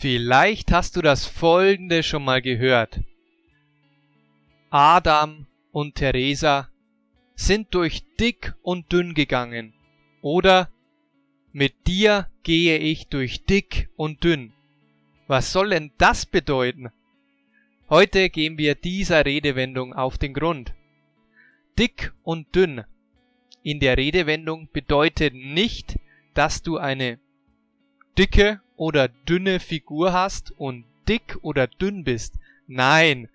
Vielleicht hast du das folgende schon mal gehört. Adam und Theresa sind durch dick und dünn gegangen. Oder mit dir gehe ich durch dick und dünn. Was soll denn das bedeuten? Heute gehen wir dieser Redewendung auf den Grund. Dick und dünn in der Redewendung bedeutet nicht, dass du eine dicke oder dünne Figur hast und dick oder dünn bist. Nein,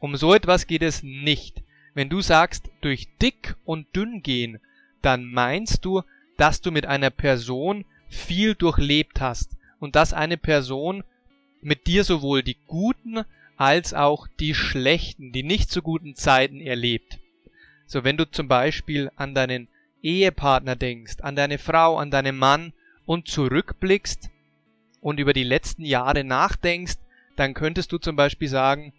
um so etwas geht es nicht. Wenn du sagst, durch dick und dünn gehen, dann meinst du, dass du mit einer Person viel durchlebt hast und dass eine Person mit dir sowohl die guten als auch die schlechten, die nicht so guten Zeiten erlebt. So wenn du zum Beispiel an deinen Ehepartner denkst, an deine Frau, an deinen Mann und zurückblickst und über die letzten Jahre nachdenkst, dann könntest du zum Beispiel sagen,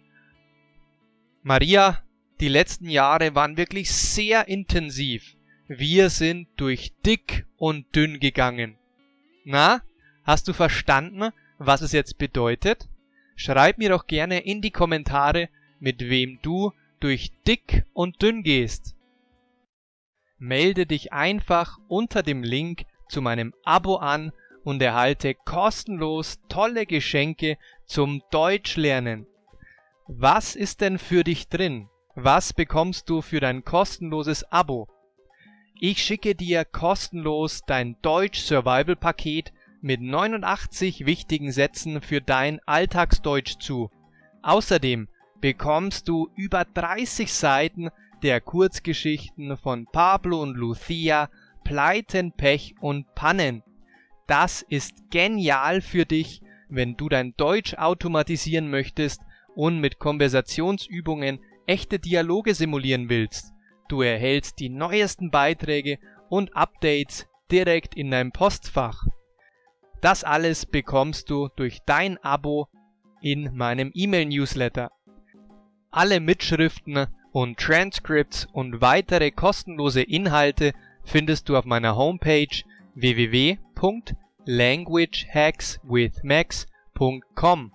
Maria, die letzten Jahre waren wirklich sehr intensiv. Wir sind durch dick und dünn gegangen. Na, hast du verstanden, was es jetzt bedeutet? Schreib mir doch gerne in die Kommentare, mit wem du durch dick und dünn gehst. Melde dich einfach unter dem Link zu meinem Abo an und erhalte kostenlos tolle Geschenke zum Deutschlernen. Was ist denn für dich drin? Was bekommst du für dein kostenloses Abo? Ich schicke dir kostenlos dein Deutsch Survival Paket mit 89 wichtigen Sätzen für dein Alltagsdeutsch zu. Außerdem bekommst du über 30 Seiten der Kurzgeschichten von Pablo und Lucia, Pleiten, Pech und Pannen. Das ist genial für dich, wenn du dein Deutsch automatisieren möchtest und mit Konversationsübungen echte Dialoge simulieren willst. Du erhältst die neuesten Beiträge und Updates direkt in deinem Postfach. Das alles bekommst du durch dein Abo in meinem E-Mail-Newsletter. Alle Mitschriften und Transcripts und weitere kostenlose Inhalte findest du auf meiner Homepage www.languagehackswithmax.com.